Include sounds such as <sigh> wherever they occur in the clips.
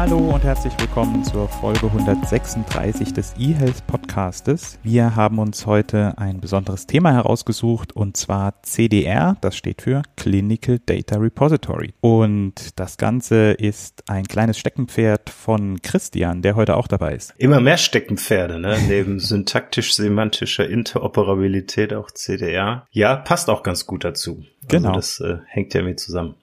Hallo und herzlich willkommen zur Folge 136 des eHealth Podcastes. Wir haben uns heute ein besonderes Thema herausgesucht und zwar CDR, das steht für Clinical Data Repository. Und das Ganze ist ein kleines Steckenpferd von Christian, der heute auch dabei ist. Immer mehr Steckenpferde, ne? <laughs> Neben syntaktisch-semantischer Interoperabilität auch CDR. Ja, passt auch ganz gut dazu. Genau. Also das äh, hängt ja mit zusammen.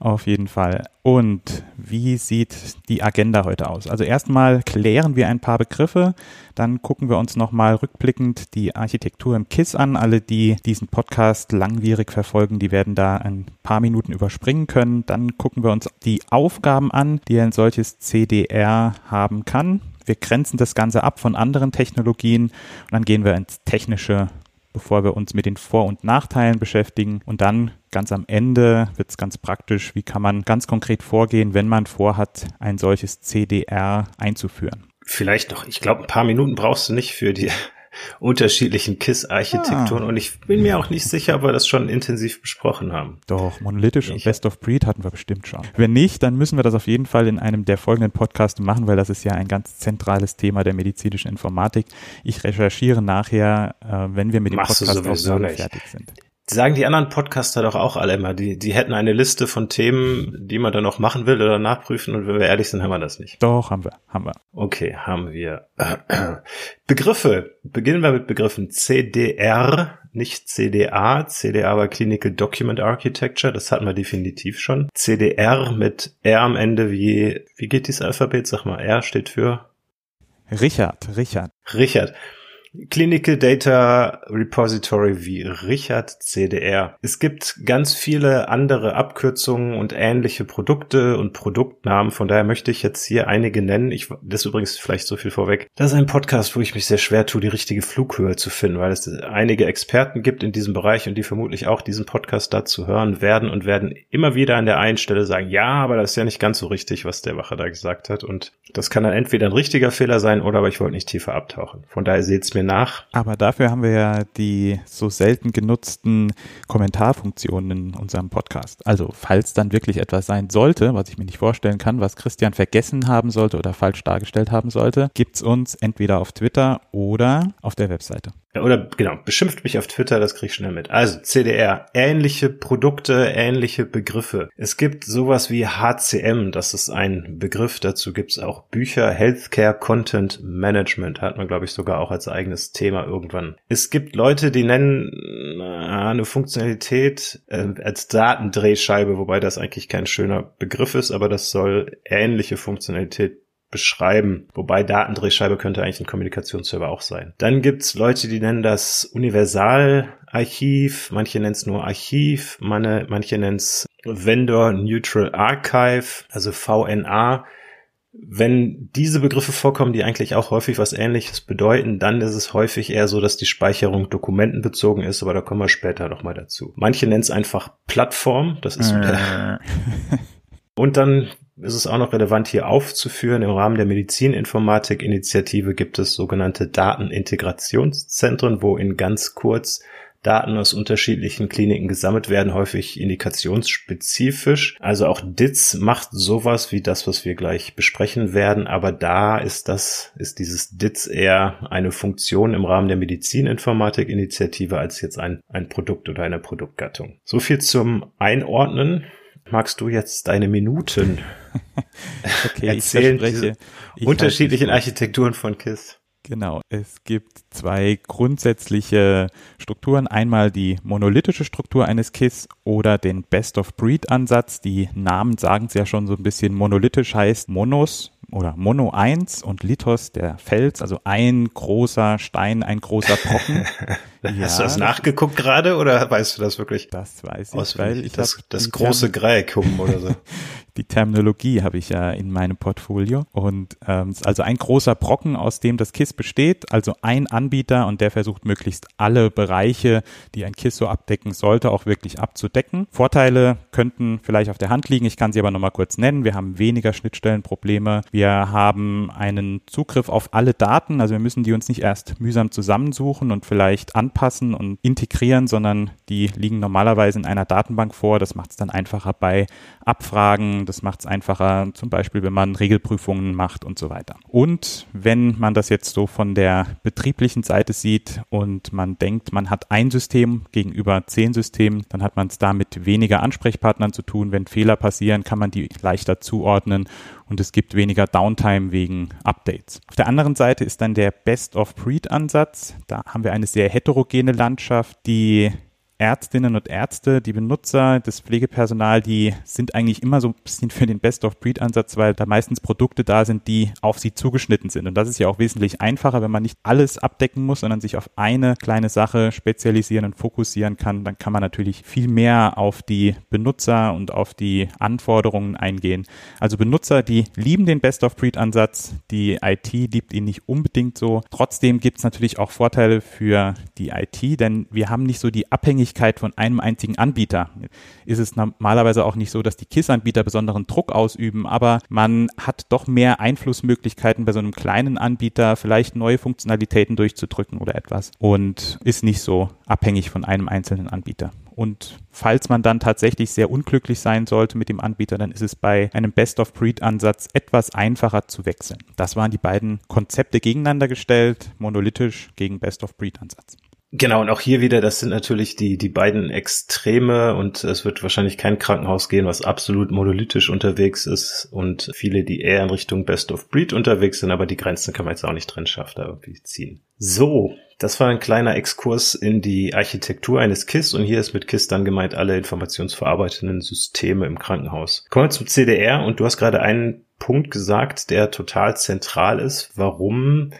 Auf jeden Fall. Und wie sieht die Agenda heute aus? Also erstmal klären wir ein paar Begriffe, dann gucken wir uns nochmal rückblickend die Architektur im KISS an. Alle, die diesen Podcast langwierig verfolgen, die werden da ein paar Minuten überspringen können. Dann gucken wir uns die Aufgaben an, die ein solches CDR haben kann. Wir grenzen das Ganze ab von anderen Technologien und dann gehen wir ins Technische bevor wir uns mit den Vor- und Nachteilen beschäftigen. Und dann ganz am Ende wird es ganz praktisch, wie kann man ganz konkret vorgehen, wenn man vorhat, ein solches CDR einzuführen. Vielleicht noch, ich glaube, ein paar Minuten brauchst du nicht für die unterschiedlichen KISS-Architekturen ah. und ich bin mir auch nicht sicher, ob wir das schon intensiv besprochen haben. Doch, monolithisch und Best of Breed hatten wir bestimmt schon. Wenn nicht, dann müssen wir das auf jeden Fall in einem der folgenden Podcasts machen, weil das ist ja ein ganz zentrales Thema der medizinischen Informatik. Ich recherchiere nachher, äh, wenn wir mit dem Machst Podcast fertig sind sagen die anderen Podcaster doch auch alle immer, die, die hätten eine Liste von Themen, die man dann noch machen will oder nachprüfen und wenn wir ehrlich sind, haben wir das nicht. Doch, haben wir, haben wir. Okay, haben wir. Begriffe. Beginnen wir mit Begriffen CDR, nicht CDA. CDA war Clinical Document Architecture, das hatten wir definitiv schon. CDR mit R am Ende wie, wie geht dieses Alphabet? Sag mal, R steht für? Richard, Richard. Richard. Clinical Data Repository wie Richard CDR. Es gibt ganz viele andere Abkürzungen und ähnliche Produkte und Produktnamen. Von daher möchte ich jetzt hier einige nennen. Ich, das ist übrigens vielleicht so viel vorweg. Das ist ein Podcast, wo ich mich sehr schwer tue, die richtige Flughöhe zu finden, weil es einige Experten gibt in diesem Bereich und die vermutlich auch diesen Podcast dazu hören werden und werden immer wieder an der einen Stelle sagen, ja, aber das ist ja nicht ganz so richtig, was der Wache da gesagt hat. Und das kann dann entweder ein richtiger Fehler sein oder aber ich wollte nicht tiefer abtauchen. Von daher seht's mir mir nach. Aber dafür haben wir ja die so selten genutzten Kommentarfunktionen in unserem Podcast. Also falls dann wirklich etwas sein sollte, was ich mir nicht vorstellen kann, was Christian vergessen haben sollte oder falsch dargestellt haben sollte, gibt's uns entweder auf Twitter oder auf der Webseite. Oder genau, beschimpft mich auf Twitter, das krieg ich schnell mit. Also CDR, ähnliche Produkte, ähnliche Begriffe. Es gibt sowas wie HCM, das ist ein Begriff, dazu gibt's auch Bücher, Healthcare Content Management, hat man glaube ich sogar auch als eigenes Thema irgendwann. Es gibt Leute, die nennen äh, eine Funktionalität äh, als Datendrehscheibe, wobei das eigentlich kein schöner Begriff ist, aber das soll ähnliche Funktionalität beschreiben. Wobei Datendrehscheibe könnte eigentlich ein Kommunikationsserver auch sein. Dann gibt's Leute, die nennen das Universalarchiv, manche nennen es nur Archiv, manche nennen es Vendor Neutral Archive, also VNA. Wenn diese Begriffe vorkommen, die eigentlich auch häufig was ähnliches bedeuten, dann ist es häufig eher so, dass die Speicherung dokumentenbezogen ist, aber da kommen wir später nochmal dazu. Manche nennen es einfach Plattform, das ist äh. <laughs> Und dann ist es auch noch relevant hier aufzuführen. Im Rahmen der Medizininformatik-Initiative gibt es sogenannte Datenintegrationszentren, wo in ganz kurz Daten aus unterschiedlichen Kliniken gesammelt werden, häufig indikationsspezifisch. Also auch DITS macht sowas wie das, was wir gleich besprechen werden, aber da ist das, ist dieses DITS eher eine Funktion im Rahmen der Medizininformatik-Initiative als jetzt ein, ein Produkt oder eine Produktgattung. So viel zum Einordnen magst du jetzt deine Minuten <laughs> okay, erzählen? Ich ich unterschiedlichen Architekturen von KISS. Genau, es gibt zwei grundsätzliche Strukturen. Einmal die monolithische Struktur eines KISS oder den Best-of-Breed-Ansatz. Die Namen sagen es ja schon so ein bisschen. Monolithisch heißt Monos oder Mono 1 und Lithos der Fels, also ein großer Stein, ein großer Brocken. <laughs> <laughs> Hast du das nachgeguckt gerade oder weißt du das wirklich? Das weiß ich, weil ich das, das große Greikum oder so. <laughs> die Terminologie habe ich ja in meinem Portfolio. Und ähm, also ein großer Brocken, aus dem das KISS besteht, also ein Anbieter und der versucht möglichst alle Bereiche, die ein KISS so abdecken sollte, auch wirklich abzudecken. Vorteile könnten vielleicht auf der Hand liegen, ich kann sie aber nochmal kurz nennen. Wir haben weniger Schnittstellenprobleme, wir haben einen Zugriff auf alle Daten, also wir müssen die uns nicht erst mühsam zusammensuchen und vielleicht anpassen und integrieren, sondern die liegen normalerweise in einer Datenbank vor. Das macht es dann einfacher bei Abfragen, das macht es einfacher, zum Beispiel, wenn man Regelprüfungen macht und so weiter. Und wenn man das jetzt so von der betrieblichen Seite sieht und man denkt, man hat ein System gegenüber zehn Systemen, dann hat man es da mit weniger Ansprechpartnern zu tun. Wenn Fehler passieren, kann man die leichter zuordnen und es gibt weniger Downtime wegen Updates. Auf der anderen Seite ist dann der Best-of-Breed-Ansatz. Da haben wir eine sehr heterogene Landschaft, die Ärztinnen und Ärzte, die Benutzer, das Pflegepersonal, die sind eigentlich immer so ein bisschen für den Best-of-Breed-Ansatz, weil da meistens Produkte da sind, die auf sie zugeschnitten sind. Und das ist ja auch wesentlich einfacher, wenn man nicht alles abdecken muss, sondern sich auf eine kleine Sache spezialisieren und fokussieren kann. Dann kann man natürlich viel mehr auf die Benutzer und auf die Anforderungen eingehen. Also Benutzer, die lieben den Best-of-Breed-Ansatz, die IT liebt ihn nicht unbedingt so. Trotzdem gibt es natürlich auch Vorteile für die IT, denn wir haben nicht so die Abhängigkeit Abhängigkeit von einem einzigen Anbieter. Ist es normalerweise auch nicht so, dass die KISS-Anbieter besonderen Druck ausüben, aber man hat doch mehr Einflussmöglichkeiten bei so einem kleinen Anbieter, vielleicht neue Funktionalitäten durchzudrücken oder etwas und ist nicht so abhängig von einem einzelnen Anbieter. Und falls man dann tatsächlich sehr unglücklich sein sollte mit dem Anbieter, dann ist es bei einem Best-of-Breed-Ansatz etwas einfacher zu wechseln. Das waren die beiden Konzepte gegeneinander gestellt, monolithisch gegen Best-of-Breed-Ansatz. Genau, und auch hier wieder, das sind natürlich die, die beiden Extreme und es wird wahrscheinlich kein Krankenhaus gehen, was absolut monolithisch unterwegs ist und viele, die eher in Richtung Best of Breed unterwegs sind, aber die Grenzen kann man jetzt auch nicht drin schaffen, da irgendwie ziehen. So, das war ein kleiner Exkurs in die Architektur eines KISS und hier ist mit KISS dann gemeint alle informationsverarbeitenden Systeme im Krankenhaus. Kommen wir zum CDR und du hast gerade einen Punkt gesagt, der total zentral ist, warum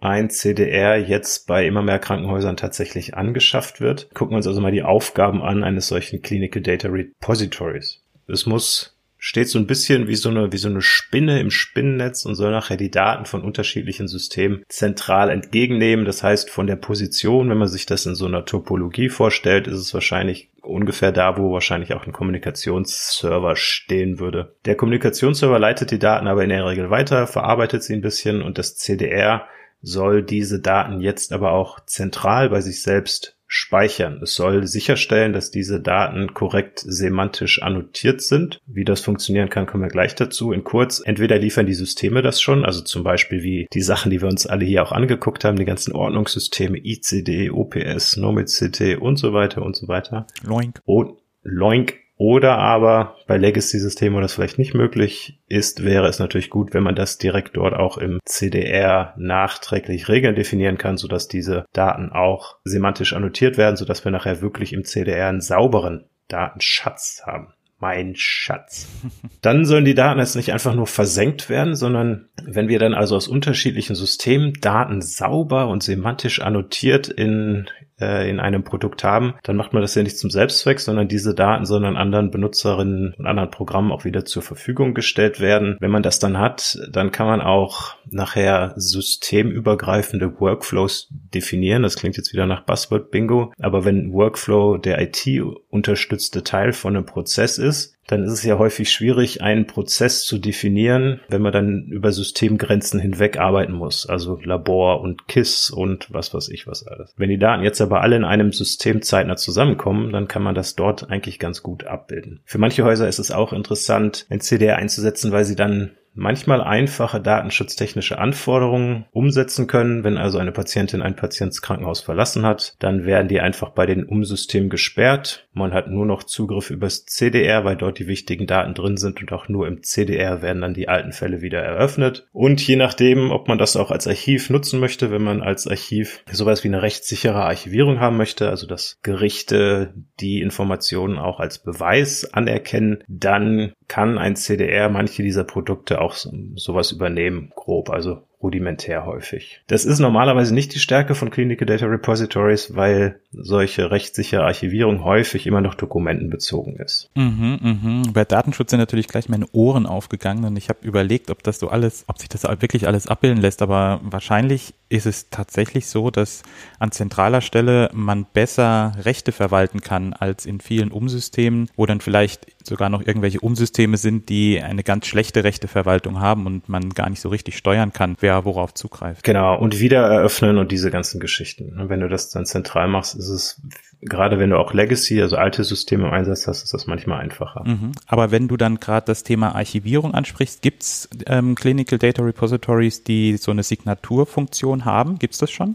ein CDR jetzt bei immer mehr Krankenhäusern tatsächlich angeschafft wird. Gucken wir uns also mal die Aufgaben an eines solchen Clinical Data Repositories. Es muss steht so ein bisschen wie so eine, wie so eine Spinne im Spinnennetz und soll nachher die Daten von unterschiedlichen Systemen zentral entgegennehmen. Das heißt, von der Position, wenn man sich das in so einer Topologie vorstellt, ist es wahrscheinlich ungefähr da, wo wahrscheinlich auch ein Kommunikationsserver stehen würde. Der Kommunikationsserver leitet die Daten aber in der Regel weiter, verarbeitet sie ein bisschen und das CDR soll diese Daten jetzt aber auch zentral bei sich selbst speichern. Es soll sicherstellen, dass diese Daten korrekt semantisch annotiert sind. Wie das funktionieren kann, kommen wir gleich dazu. In kurz, entweder liefern die Systeme das schon, also zum Beispiel wie die Sachen, die wir uns alle hier auch angeguckt haben, die ganzen Ordnungssysteme ICD, OPS, NoMID-CT und so weiter und so weiter. Loink. Und Loink oder aber bei Legacy-Systemen, wo das vielleicht nicht möglich ist, wäre es natürlich gut, wenn man das direkt dort auch im CDR nachträglich Regeln definieren kann, sodass diese Daten auch semantisch annotiert werden, sodass wir nachher wirklich im CDR einen sauberen Datenschatz haben. Mein Schatz. <laughs> Dann sollen die Daten jetzt nicht einfach nur versenkt werden, sondern wenn wir dann also aus unterschiedlichen Systemen Daten sauber und semantisch annotiert in äh, in einem Produkt haben, dann macht man das ja nicht zum Selbstzweck, sondern diese Daten sollen anderen Benutzerinnen und anderen Programmen auch wieder zur Verfügung gestellt werden. Wenn man das dann hat, dann kann man auch nachher systemübergreifende Workflows definieren. Das klingt jetzt wieder nach Buzzword Bingo, aber wenn Workflow der IT unterstützte Teil von einem Prozess ist, dann ist es ja häufig schwierig, einen Prozess zu definieren, wenn man dann über Systemgrenzen hinweg arbeiten muss. Also Labor und KISS und was weiß ich was alles. Wenn die Daten jetzt aber alle in einem System zeitnah zusammenkommen, dann kann man das dort eigentlich ganz gut abbilden. Für manche Häuser ist es auch interessant, ein CDR einzusetzen, weil sie dann manchmal einfache datenschutztechnische Anforderungen umsetzen können. Wenn also eine Patientin ein Patient das Krankenhaus verlassen hat, dann werden die einfach bei den Umsystemen gesperrt. Man hat nur noch Zugriff übers CDR, weil dort die wichtigen Daten drin sind und auch nur im CDR werden dann die alten Fälle wieder eröffnet. Und je nachdem, ob man das auch als Archiv nutzen möchte, wenn man als Archiv sowas wie eine rechtssichere Archivierung haben möchte, also dass Gerichte die Informationen auch als Beweis anerkennen, dann kann ein CDR manche dieser Produkte auch sowas übernehmen, grob. Also rudimentär häufig. Das ist normalerweise nicht die Stärke von Clinical Data Repositories, weil solche rechtssichere Archivierung häufig immer noch dokumentenbezogen ist. Mhm, mhm. Bei Datenschutz sind natürlich gleich meine Ohren aufgegangen und ich habe überlegt, ob das so alles, ob sich das wirklich alles abbilden lässt, aber wahrscheinlich ist es tatsächlich so, dass an zentraler Stelle man besser Rechte verwalten kann als in vielen Umsystemen, wo dann vielleicht sogar noch irgendwelche Umsysteme sind, die eine ganz schlechte Rechteverwaltung haben und man gar nicht so richtig steuern kann, wer worauf zugreift. Genau, und wieder eröffnen und diese ganzen Geschichten. Wenn du das dann zentral machst, ist es, gerade wenn du auch Legacy, also alte Systeme im Einsatz hast, ist das manchmal einfacher. Mhm. Aber wenn du dann gerade das Thema Archivierung ansprichst, gibt's ähm, Clinical Data Repositories, die so eine Signaturfunktion haben? Gibt's das schon?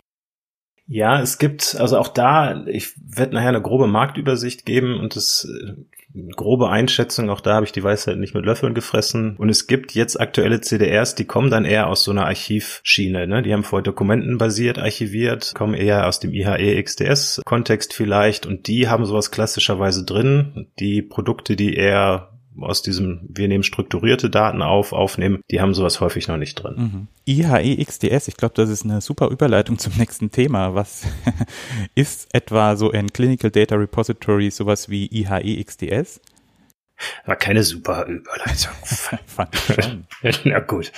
Ja, es gibt, also auch da, ich werde nachher eine grobe Marktübersicht geben und das grobe Einschätzung, auch da habe ich die Weisheit nicht mit Löffeln gefressen. Und es gibt jetzt aktuelle CDRs, die kommen dann eher aus so einer Archivschiene. Ne? Die haben vorher dokumentenbasiert archiviert, kommen eher aus dem IHE XDS-Kontext vielleicht und die haben sowas klassischerweise drin. Die Produkte, die eher aus diesem, wir nehmen strukturierte Daten auf, aufnehmen, die haben sowas häufig noch nicht drin. Mhm. IHE XDS, ich glaube, das ist eine super Überleitung zum nächsten Thema. Was <laughs> ist etwa so ein Clinical Data Repository sowas wie IHE XDS? War keine super Überleitung. <laughs> fand ich schon. <laughs> Na gut.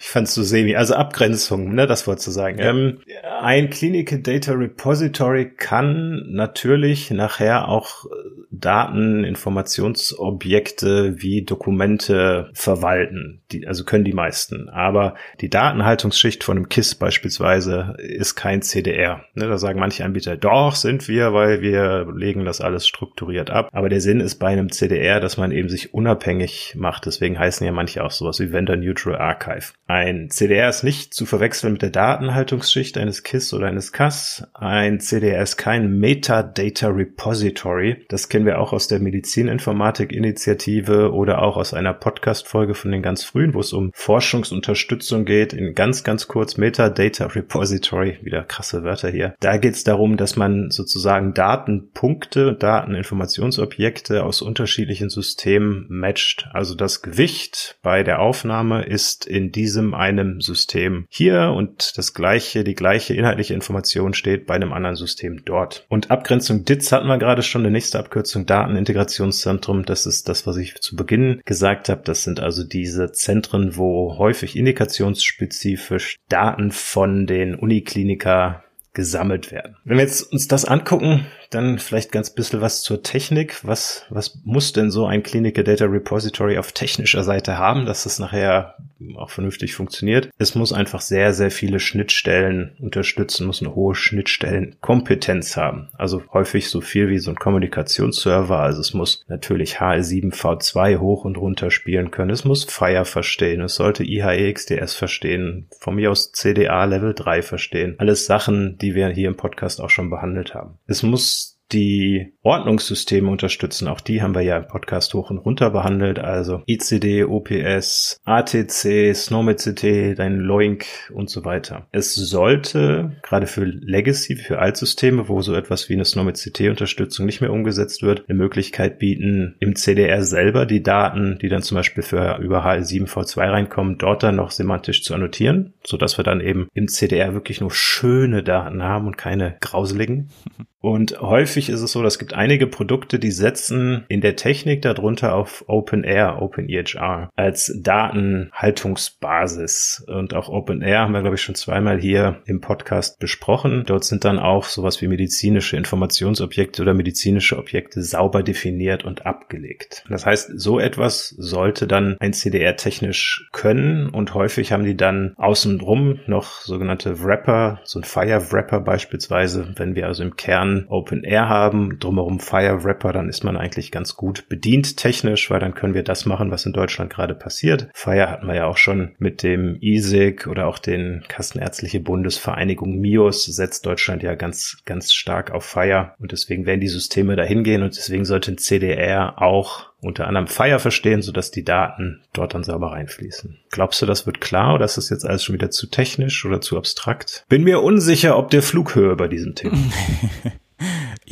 Ich fand es so semi. Also Abgrenzung, ne, das wollte zu sagen. Ja. Ähm, ein Clinical Data Repository kann natürlich nachher auch Daten, Informationsobjekte wie Dokumente verwalten. Die, also können die meisten. Aber die Datenhaltungsschicht von einem KISS beispielsweise ist kein CDR. Ne, da sagen manche Anbieter, doch sind wir, weil wir legen das alles strukturiert ab. Aber der Sinn ist bei einem CDR, dass man man eben sich unabhängig macht. Deswegen heißen ja manche auch sowas wie Vendor Neutral Archive. Ein CDR ist nicht zu verwechseln mit der Datenhaltungsschicht eines KISS oder eines CAS. Ein CDR ist kein Metadata Repository. Das kennen wir auch aus der Medizininformatik-Initiative oder auch aus einer Podcast-Folge von den ganz frühen, wo es um Forschungsunterstützung geht. In ganz, ganz kurz Metadata Repository. Wieder krasse Wörter hier. Da geht es darum, dass man sozusagen Datenpunkte, Dateninformationsobjekte aus unterschiedlichen Systemen System matcht. Also das Gewicht bei der Aufnahme ist in diesem einem System hier und das gleiche, die gleiche inhaltliche Information steht bei einem anderen System dort. Und Abgrenzung DITS hatten wir gerade schon, eine nächste Abkürzung Datenintegrationszentrum. Das ist das, was ich zu Beginn gesagt habe. Das sind also diese Zentren, wo häufig indikationsspezifisch Daten von den Unikliniker gesammelt werden. Wenn wir jetzt uns das angucken, dann vielleicht ganz bisschen was zur Technik. Was, was muss denn so ein Clinical Data Repository auf technischer Seite haben, dass es nachher auch vernünftig funktioniert? Es muss einfach sehr, sehr viele Schnittstellen unterstützen, muss eine hohe Schnittstellenkompetenz haben. Also häufig so viel wie so ein Kommunikationsserver. Also es muss natürlich HL7V2 hoch und runter spielen können. Es muss Fire verstehen. Es sollte IHEXDS verstehen. Von mir aus CDA Level 3 verstehen. Alles Sachen, die wir hier im Podcast auch schon behandelt haben. Es muss die Ordnungssysteme unterstützen. Auch die haben wir ja im Podcast hoch und runter behandelt. Also ICD, OPS, ATC, SNOMED-CT, dein Loink und so weiter. Es sollte, gerade für Legacy, für Altsysteme, wo so etwas wie eine SNOMED-CT-Unterstützung nicht mehr umgesetzt wird, eine Möglichkeit bieten, im CDR selber die Daten, die dann zum Beispiel für über HL7V2 reinkommen, dort dann noch semantisch zu annotieren, sodass wir dann eben im CDR wirklich nur schöne Daten haben und keine grauseligen. <laughs> Und häufig ist es so, dass es gibt einige Produkte, die setzen in der Technik darunter auf OpenAir, OpenEHR als Datenhaltungsbasis. Und auch OpenAir haben wir, glaube ich, schon zweimal hier im Podcast besprochen. Dort sind dann auch sowas wie medizinische Informationsobjekte oder medizinische Objekte sauber definiert und abgelegt. Das heißt, so etwas sollte dann ein CDR technisch können und häufig haben die dann außenrum noch sogenannte Wrapper, so ein Fire Wrapper beispielsweise, wenn wir also im Kern Open Air haben, drumherum Fire Wrapper, dann ist man eigentlich ganz gut bedient technisch, weil dann können wir das machen, was in Deutschland gerade passiert. Fire hatten wir ja auch schon mit dem ISIG oder auch den Kassenärztliche Bundesvereinigung MIOS setzt Deutschland ja ganz, ganz stark auf Fire und deswegen werden die Systeme dahin gehen und deswegen sollte ein CDR auch unter anderem Fire verstehen, sodass die Daten dort dann sauber reinfließen. Glaubst du, das wird klar oder ist das jetzt alles schon wieder zu technisch oder zu abstrakt? Bin mir unsicher, ob der Flughöhe bei diesem Thema. <laughs>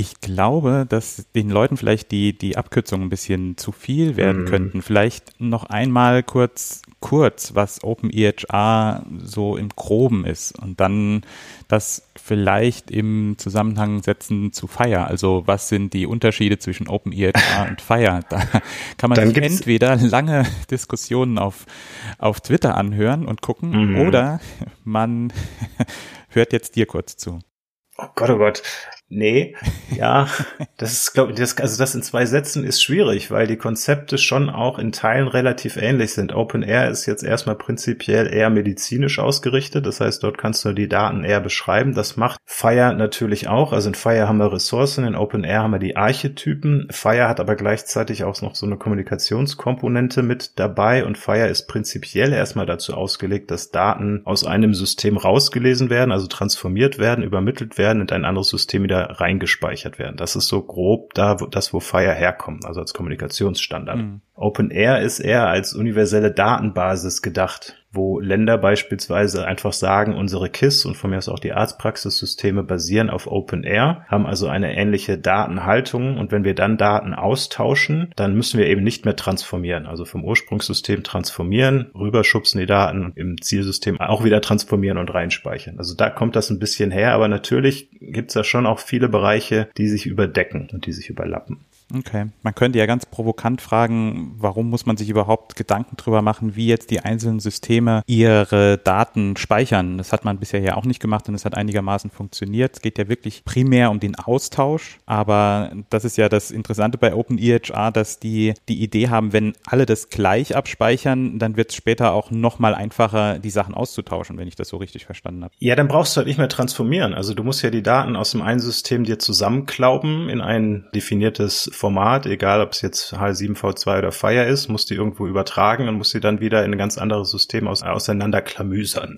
Ich glaube, dass den Leuten vielleicht die, die Abkürzungen ein bisschen zu viel werden mm. könnten. Vielleicht noch einmal kurz, kurz, was OpenEHR so im Groben ist und dann das vielleicht im Zusammenhang setzen zu Fire. Also was sind die Unterschiede zwischen OpenEHR <laughs> und Fire? Da kann man dann sich entweder lange Diskussionen auf, auf Twitter anhören und gucken mm. oder man <laughs> hört jetzt dir kurz zu. Oh Gott, oh Gott. Nee, ja, das ist, glaube ich, das, also das in zwei Sätzen ist schwierig, weil die Konzepte schon auch in Teilen relativ ähnlich sind. Open Air ist jetzt erstmal prinzipiell eher medizinisch ausgerichtet, das heißt, dort kannst du die Daten eher beschreiben. Das macht Fire natürlich auch. Also in Fire haben wir Ressourcen, in Open Air haben wir die Archetypen. Fire hat aber gleichzeitig auch noch so eine Kommunikationskomponente mit dabei und Fire ist prinzipiell erstmal dazu ausgelegt, dass Daten aus einem System rausgelesen werden, also transformiert werden, übermittelt werden und ein anderes System wieder reingespeichert werden. Das ist so grob da, wo, das, wo Fire herkommt, also als Kommunikationsstandard. Mhm. OpenAir ist eher als universelle Datenbasis gedacht, wo Länder beispielsweise einfach sagen, unsere KISS und von mir aus auch die Arztpraxissysteme basieren auf OpenAir, haben also eine ähnliche Datenhaltung und wenn wir dann Daten austauschen, dann müssen wir eben nicht mehr transformieren, also vom Ursprungssystem transformieren, rüberschubsen die Daten im Zielsystem auch wieder transformieren und reinspeichern. Also da kommt das ein bisschen her, aber natürlich gibt es da schon auch viele Bereiche, die sich überdecken und die sich überlappen. Okay. Man könnte ja ganz provokant fragen, warum muss man sich überhaupt Gedanken drüber machen, wie jetzt die einzelnen Systeme ihre Daten speichern? Das hat man bisher ja auch nicht gemacht und es hat einigermaßen funktioniert. Es geht ja wirklich primär um den Austausch, aber das ist ja das Interessante bei OpenEHR, dass die die Idee haben, wenn alle das gleich abspeichern, dann wird es später auch nochmal einfacher, die Sachen auszutauschen, wenn ich das so richtig verstanden habe. Ja, dann brauchst du halt nicht mehr transformieren. Also du musst ja die Daten aus dem einen System dir zusammenklauben in ein definiertes Format, egal ob es jetzt H7V2 oder Fire ist, muss die irgendwo übertragen und muss sie dann wieder in ein ganz anderes System aus, auseinanderklamüsern.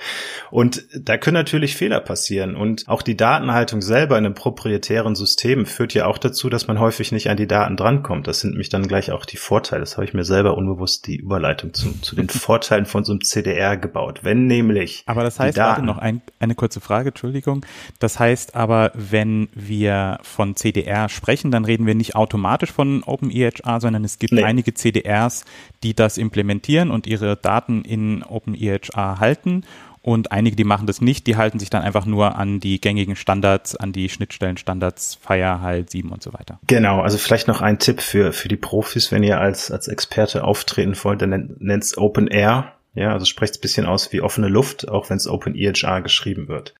<laughs> und da können natürlich Fehler passieren. Und auch die Datenhaltung selber in einem proprietären System führt ja auch dazu, dass man häufig nicht an die Daten drankommt. Das sind nämlich dann gleich auch die Vorteile. Das habe ich mir selber unbewusst die Überleitung zu, zu den <laughs> Vorteilen von so einem CDR gebaut. Wenn nämlich. Aber das heißt, warte noch ein, eine kurze Frage, Entschuldigung. Das heißt aber, wenn wir von CDR sprechen, dann reden wir nicht nicht automatisch von OpenEHR, sondern es gibt nee. einige CDRs, die das implementieren und ihre Daten in OpenEHR halten. Und einige, die machen das nicht, die halten sich dann einfach nur an die gängigen Standards, an die Schnittstellenstandards, Fire, HAL 7 und so weiter. Genau, also vielleicht noch ein Tipp für, für die Profis, wenn ihr als, als Experte auftreten wollt, dann nennt es Open Air ja, also spricht es bisschen aus wie offene Luft, auch wenn es OpenEHR geschrieben wird.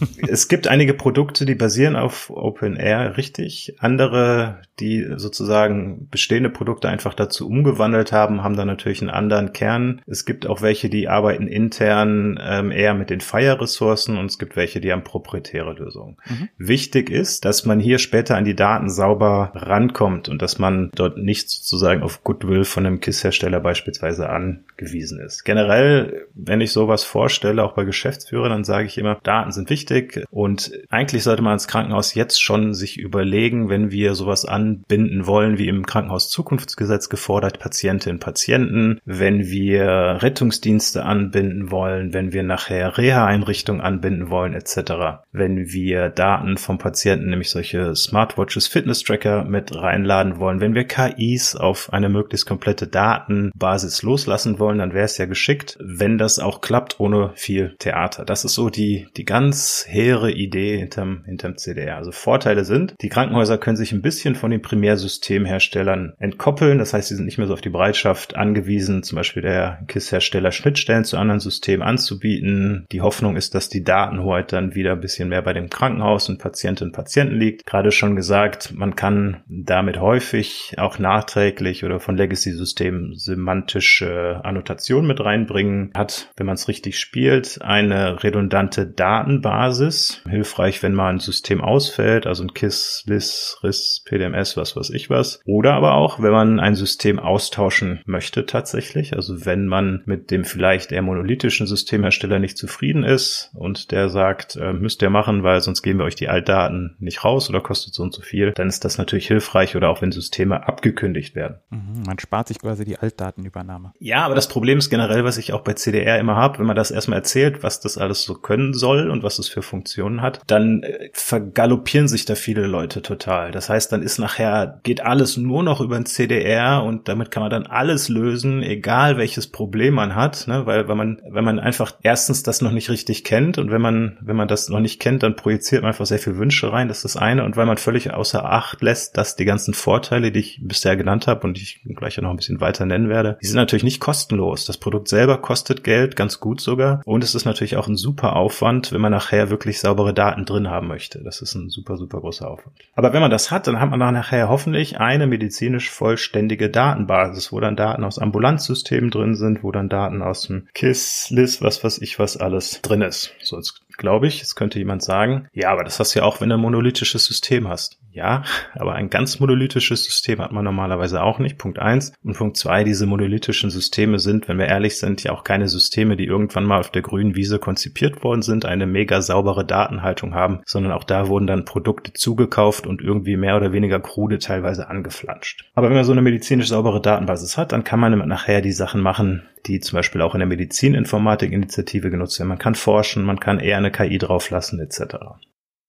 <laughs> es gibt einige Produkte, die basieren auf OpenAir, richtig. Andere, die sozusagen bestehende Produkte einfach dazu umgewandelt haben, haben dann natürlich einen anderen Kern. Es gibt auch welche, die arbeiten intern ähm, eher mit den Fire-Ressourcen und es gibt welche, die haben proprietäre Lösungen. Mhm. Wichtig ist, dass man hier später an die Daten sauber rankommt und dass man dort nicht sozusagen auf Goodwill von einem KISS-Hersteller beispielsweise angewiesen ist generell, wenn ich sowas vorstelle, auch bei Geschäftsführern, dann sage ich immer, Daten sind wichtig und eigentlich sollte man als Krankenhaus jetzt schon sich überlegen, wenn wir sowas anbinden wollen, wie im Krankenhaus Zukunftsgesetz gefordert, Patientinnen, Patienten, wenn wir Rettungsdienste anbinden wollen, wenn wir nachher Reha-Einrichtungen anbinden wollen, etc. Wenn wir Daten vom Patienten, nämlich solche Smartwatches, Fitness-Tracker mit reinladen wollen, wenn wir KIs auf eine möglichst komplette Datenbasis loslassen wollen, dann wäre es ja geschickt, wenn das auch klappt ohne viel Theater. Das ist so die, die ganz hehre Idee hinterm, hinterm CDR. Also Vorteile sind, die Krankenhäuser können sich ein bisschen von den Primärsystemherstellern entkoppeln. Das heißt, sie sind nicht mehr so auf die Bereitschaft angewiesen, zum Beispiel der KISS-Hersteller Schnittstellen zu anderen Systemen anzubieten. Die Hoffnung ist, dass die Datenhoheit dann wieder ein bisschen mehr bei dem Krankenhaus und Patientinnen und Patienten liegt. Gerade schon gesagt, man kann damit häufig auch nachträglich oder von Legacy-Systemen semantische Annotationen mit reinbringen, hat, wenn man es richtig spielt, eine redundante Datenbasis. Hilfreich, wenn mal ein System ausfällt, also ein KISS, LIS, RIS, PDMS, was weiß ich was. Oder aber auch, wenn man ein System austauschen möchte tatsächlich, also wenn man mit dem vielleicht eher monolithischen Systemhersteller nicht zufrieden ist und der sagt, äh, müsst ihr machen, weil sonst geben wir euch die Altdaten nicht raus oder kostet so und so viel, dann ist das natürlich hilfreich oder auch wenn Systeme abgekündigt werden. Mhm, man spart sich quasi die Altdatenübernahme. Ja, aber das Problem ist generell, generell, was ich auch bei CDR immer habe, wenn man das erstmal erzählt, was das alles so können soll und was es für für Funktionen hat, dann äh, vergaloppieren sich da viele Leute total. Das heißt, dann ist nachher, geht alles nur noch über ein CDR und damit kann man dann alles lösen, egal welches Problem man hat, ne? weil wenn man, wenn man einfach erstens das noch nicht richtig kennt und wenn man, wenn man das noch nicht kennt, dann projiziert man einfach sehr viel Wünsche rein, das ist das eine und weil man völlig außer Acht lässt, dass die ganzen Vorteile, die ich bisher genannt habe und die ich gleich noch ein bisschen weiter nennen werde, die sind natürlich nicht kostenlos. Das Produkt selber kostet Geld, ganz gut sogar und es ist natürlich auch ein super Aufwand, wenn man nachher wirklich saubere Daten drin haben möchte. Das ist ein super, super großer Aufwand. Aber wenn man das hat, dann hat man nachher hoffentlich eine medizinisch vollständige Datenbasis, wo dann Daten aus Ambulanzsystemen drin sind, wo dann Daten aus dem KISS, LIS, was weiß ich, was alles drin ist. So, jetzt glaube ich. Jetzt könnte jemand sagen, ja, aber das hast du ja auch, wenn du ein monolithisches System hast. Ja, aber ein ganz monolithisches System hat man normalerweise auch nicht. Punkt eins. Und Punkt zwei, diese monolithischen Systeme sind, wenn wir ehrlich sind, ja auch keine Systeme, die irgendwann mal auf der grünen Wiese konzipiert worden sind, eine mega saubere Datenhaltung haben, sondern auch da wurden dann Produkte zugekauft und irgendwie mehr oder weniger krude teilweise angeflanscht. Aber wenn man so eine medizinisch saubere Datenbasis hat, dann kann man nachher die Sachen machen, die zum Beispiel auch in der Medizininformatik-Initiative genutzt werden. Man kann forschen, man kann eher eine KI drauflassen etc.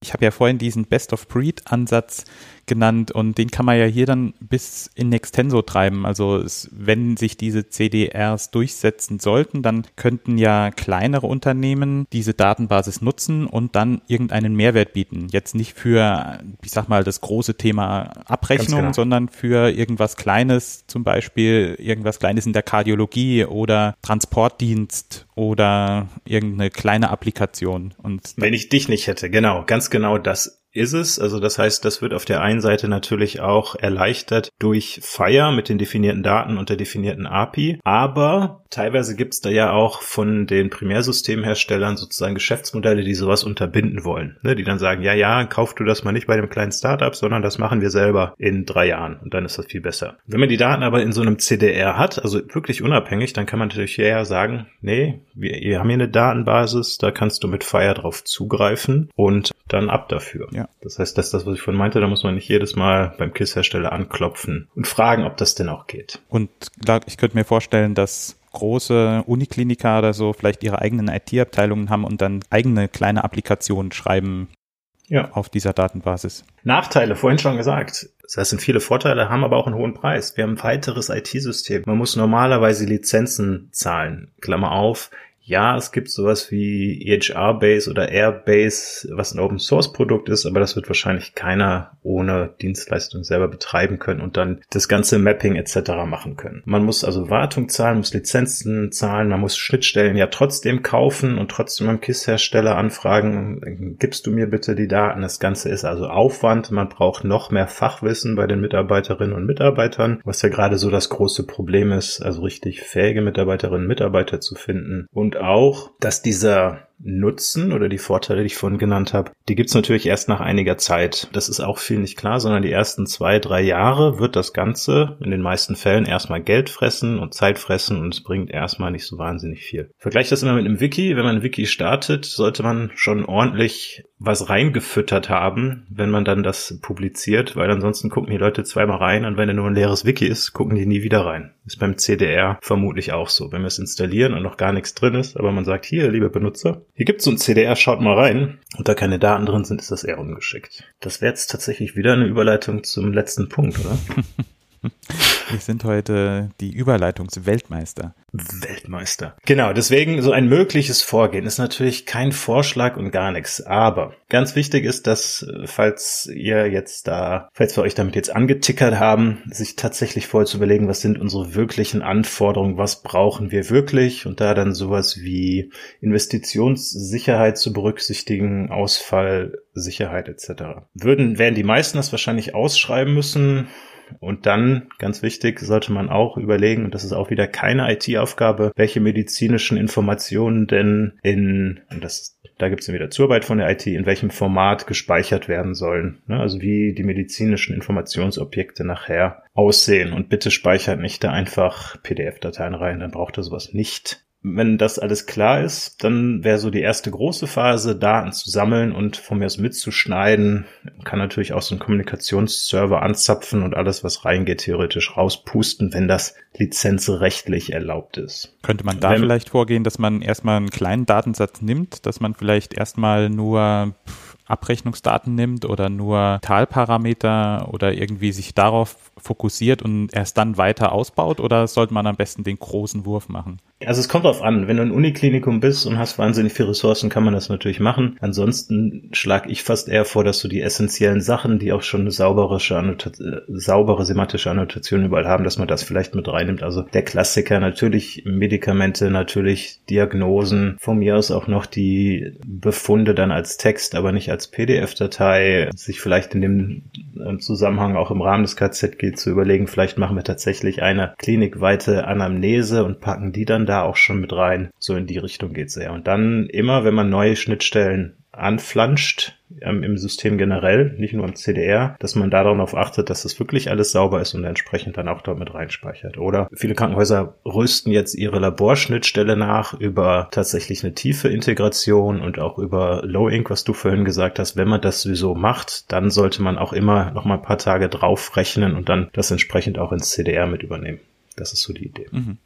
Ich habe ja vorhin diesen Best-of-Breed-Ansatz genannt und den kann man ja hier dann bis in Extenso treiben. Also es, wenn sich diese CDRs durchsetzen sollten, dann könnten ja kleinere Unternehmen diese Datenbasis nutzen und dann irgendeinen Mehrwert bieten. Jetzt nicht für, ich sag mal, das große Thema Abrechnung, genau. sondern für irgendwas Kleines, zum Beispiel irgendwas Kleines in der Kardiologie oder Transportdienst oder irgendeine kleine Applikation. Und wenn ich dich nicht hätte, genau, ganz genau das ist es. Also das heißt, das wird auf der einen Seite natürlich auch erleichtert durch Fire mit den definierten Daten und der definierten API. Aber teilweise gibt es da ja auch von den Primärsystemherstellern sozusagen Geschäftsmodelle, die sowas unterbinden wollen. Ne? Die dann sagen, ja, ja, kauf du das mal nicht bei dem kleinen Startup, sondern das machen wir selber in drei Jahren und dann ist das viel besser. Wenn man die Daten aber in so einem CDR hat, also wirklich unabhängig, dann kann man natürlich eher sagen, nee, wir, wir haben hier eine Datenbasis, da kannst du mit Fire drauf zugreifen und dann ab dafür. Ja. Das heißt, das ist das, was ich vorhin meinte, da muss man nicht jedes Mal beim KISS-Hersteller anklopfen und fragen, ob das denn auch geht. Und ich könnte mir vorstellen, dass große Unikliniker oder so vielleicht ihre eigenen IT-Abteilungen haben und dann eigene kleine Applikationen schreiben ja. auf dieser Datenbasis. Nachteile, vorhin schon gesagt. Das heißt, sind viele Vorteile, haben aber auch einen hohen Preis. Wir haben ein weiteres IT-System. Man muss normalerweise Lizenzen zahlen. Klammer auf, ja, es gibt sowas wie EHR-Base oder Airbase, was ein Open-Source-Produkt ist, aber das wird wahrscheinlich keiner ohne Dienstleistung selber betreiben können und dann das ganze Mapping etc. machen können. Man muss also Wartung zahlen, muss Lizenzen zahlen, man muss Schnittstellen ja trotzdem kaufen und trotzdem beim KISS-Hersteller anfragen, gibst du mir bitte die Daten? Das Ganze ist also Aufwand, man braucht noch mehr Fachwissen bei den Mitarbeiterinnen und Mitarbeitern, was ja gerade so das große Problem ist, also richtig fähige Mitarbeiterinnen und Mitarbeiter zu finden und und auch, dass dieser Nutzen oder die Vorteile, die ich vorhin genannt habe, die gibt's natürlich erst nach einiger Zeit. Das ist auch viel nicht klar, sondern die ersten zwei, drei Jahre wird das Ganze in den meisten Fällen erstmal Geld fressen und Zeit fressen und es bringt erstmal nicht so wahnsinnig viel. Vergleich das immer mit einem Wiki. Wenn man ein Wiki startet, sollte man schon ordentlich was reingefüttert haben, wenn man dann das publiziert, weil ansonsten gucken die Leute zweimal rein und wenn er nur ein leeres Wiki ist, gucken die nie wieder rein. Ist beim CDR vermutlich auch so. Wenn wir es installieren und noch gar nichts drin ist, aber man sagt, hier, liebe Benutzer, hier gibt's so ein CDR, schaut mal rein. Und da keine Daten drin sind, ist das eher ungeschickt. Das wäre jetzt tatsächlich wieder eine Überleitung zum letzten Punkt, oder? <laughs> Wir sind heute die Überleitungsweltmeister. Weltmeister. Genau, deswegen so ein mögliches Vorgehen ist natürlich kein Vorschlag und gar nichts. Aber ganz wichtig ist, dass, äh, falls ihr jetzt da, falls wir euch damit jetzt angetickert haben, sich tatsächlich vorher zu überlegen, was sind unsere wirklichen Anforderungen, was brauchen wir wirklich und da dann sowas wie Investitionssicherheit zu berücksichtigen, Ausfallsicherheit etc. Würden, werden die meisten das wahrscheinlich ausschreiben müssen und dann, ganz wichtig, sollte man auch überlegen, und das ist auch wieder keine IT-Aufgabe, welche medizinischen Informationen denn in, und das da gibt es wieder Zuarbeit von der IT, in welchem Format gespeichert werden sollen. Ne? Also wie die medizinischen Informationsobjekte nachher aussehen. Und bitte speichert nicht da einfach PDF-Dateien rein, dann braucht ihr sowas nicht wenn das alles klar ist, dann wäre so die erste große Phase, Daten zu sammeln und von mir aus mitzuschneiden. Man kann natürlich auch so einen Kommunikationsserver anzapfen und alles, was reingeht, theoretisch rauspusten, wenn das lizenzrechtlich erlaubt ist. Könnte man da Wenn- vielleicht vorgehen, dass man erstmal einen kleinen Datensatz nimmt, dass man vielleicht erstmal nur Abrechnungsdaten nimmt oder nur Talparameter oder irgendwie sich darauf fokussiert und erst dann weiter ausbaut oder sollte man am besten den großen Wurf machen? Also es kommt drauf an. Wenn du ein Uniklinikum bist und hast wahnsinnig viele Ressourcen, kann man das natürlich machen. Ansonsten schlage ich fast eher vor, dass du die essentiellen Sachen, die auch schon eine saubere, äh, saubere semantische Annotation überall haben, dass man das vielleicht mit reinnimmt. Also der Klassiker natürlich Medikamente, natürlich Diagnosen, von mir aus auch noch die Befunde dann als Text, aber nicht als PDF-Datei. Sich vielleicht in dem äh, Zusammenhang auch im Rahmen des KZG zu überlegen, vielleicht machen wir tatsächlich eine klinikweite Anamnese und packen die dann da auch schon mit rein. So in die Richtung geht's eher. Und dann immer, wenn man neue Schnittstellen anflanscht ähm, im System generell, nicht nur im CDR, dass man darauf achtet, dass das wirklich alles sauber ist und entsprechend dann auch dort mit reinspeichert. Oder viele Krankenhäuser rüsten jetzt ihre Laborschnittstelle nach über tatsächlich eine tiefe Integration und auch über Low Ink, was du vorhin gesagt hast. Wenn man das sowieso macht, dann sollte man auch immer noch mal ein paar Tage drauf rechnen und dann das entsprechend auch ins CDR mit übernehmen. Das ist so die Idee. Mhm.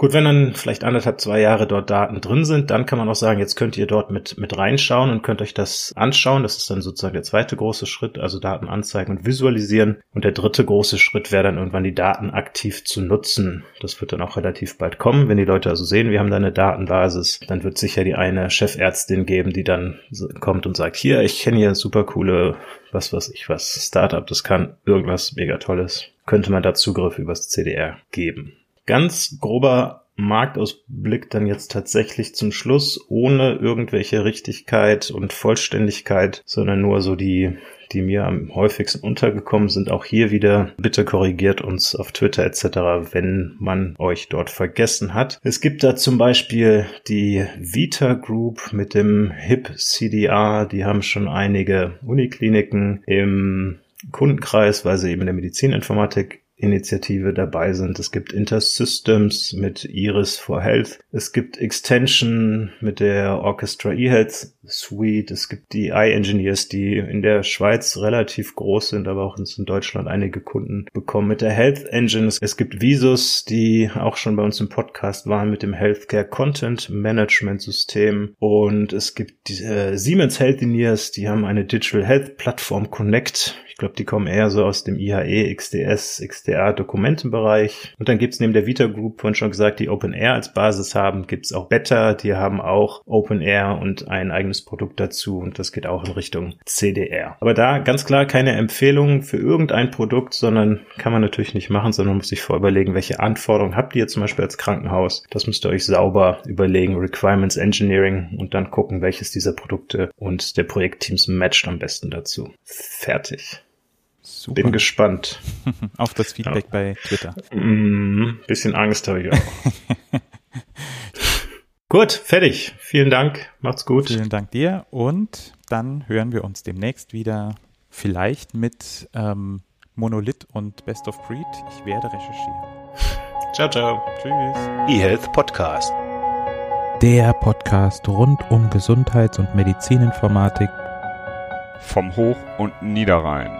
Gut, wenn dann vielleicht anderthalb, zwei Jahre dort Daten drin sind, dann kann man auch sagen, jetzt könnt ihr dort mit, mit reinschauen und könnt euch das anschauen. Das ist dann sozusagen der zweite große Schritt, also Daten anzeigen und visualisieren. Und der dritte große Schritt wäre dann irgendwann die Daten aktiv zu nutzen. Das wird dann auch relativ bald kommen. Wenn die Leute also sehen, wir haben da eine Datenbasis, dann wird sicher die eine Chefärztin geben, die dann kommt und sagt, hier, ich kenne hier super coole, was weiß ich was, Startup, das kann irgendwas mega tolles. Könnte man da Zugriff übers CDR geben ganz grober Marktausblick dann jetzt tatsächlich zum Schluss, ohne irgendwelche Richtigkeit und Vollständigkeit, sondern nur so die, die mir am häufigsten untergekommen sind. Auch hier wieder, bitte korrigiert uns auf Twitter etc., wenn man euch dort vergessen hat. Es gibt da zum Beispiel die Vita Group mit dem HIP CDR, die haben schon einige Unikliniken im Kundenkreis, weil sie eben in der Medizininformatik Initiative dabei sind. Es gibt Intersystems mit Iris for Health. Es gibt Extension mit der Orchestra eHealth Suite. Es gibt die iEngineers, die in der Schweiz relativ groß sind, aber auch in Deutschland einige Kunden bekommen mit der Health Engine. Es gibt Visus, die auch schon bei uns im Podcast waren mit dem Healthcare Content Management System. Und es gibt die, äh, Siemens Healthineers, die haben eine Digital Health Plattform Connect. Ich glaube, die kommen eher so aus dem IHE, XDS, XDR Dokumentenbereich. Und dann gibt's neben der Vita Group, vorhin schon gesagt, die OpenAir als Basis haben, gibt's auch Better, die haben auch OpenAir und ein eigenes Produkt dazu und das geht auch in Richtung CDR. Aber da ganz klar keine Empfehlung für irgendein Produkt, sondern kann man natürlich nicht machen, sondern muss sich vorüberlegen, welche Anforderungen habt ihr zum Beispiel als Krankenhaus. Das müsst ihr euch sauber überlegen, Requirements Engineering und dann gucken, welches dieser Produkte und der Projektteams matcht am besten dazu. Fertig. Super. Bin gespannt. <laughs> Auf das Feedback bei Twitter. Mm, bisschen Angst habe ich auch. <laughs> gut, fertig. Vielen Dank. Macht's gut. Vielen Dank dir und dann hören wir uns demnächst wieder, vielleicht mit ähm, Monolith und Best of Breed. Ich werde recherchieren. Ciao, ciao. Tschüss. eHealth Podcast. Der Podcast rund um Gesundheits- und Medizininformatik Vom Hoch- und Niederrhein.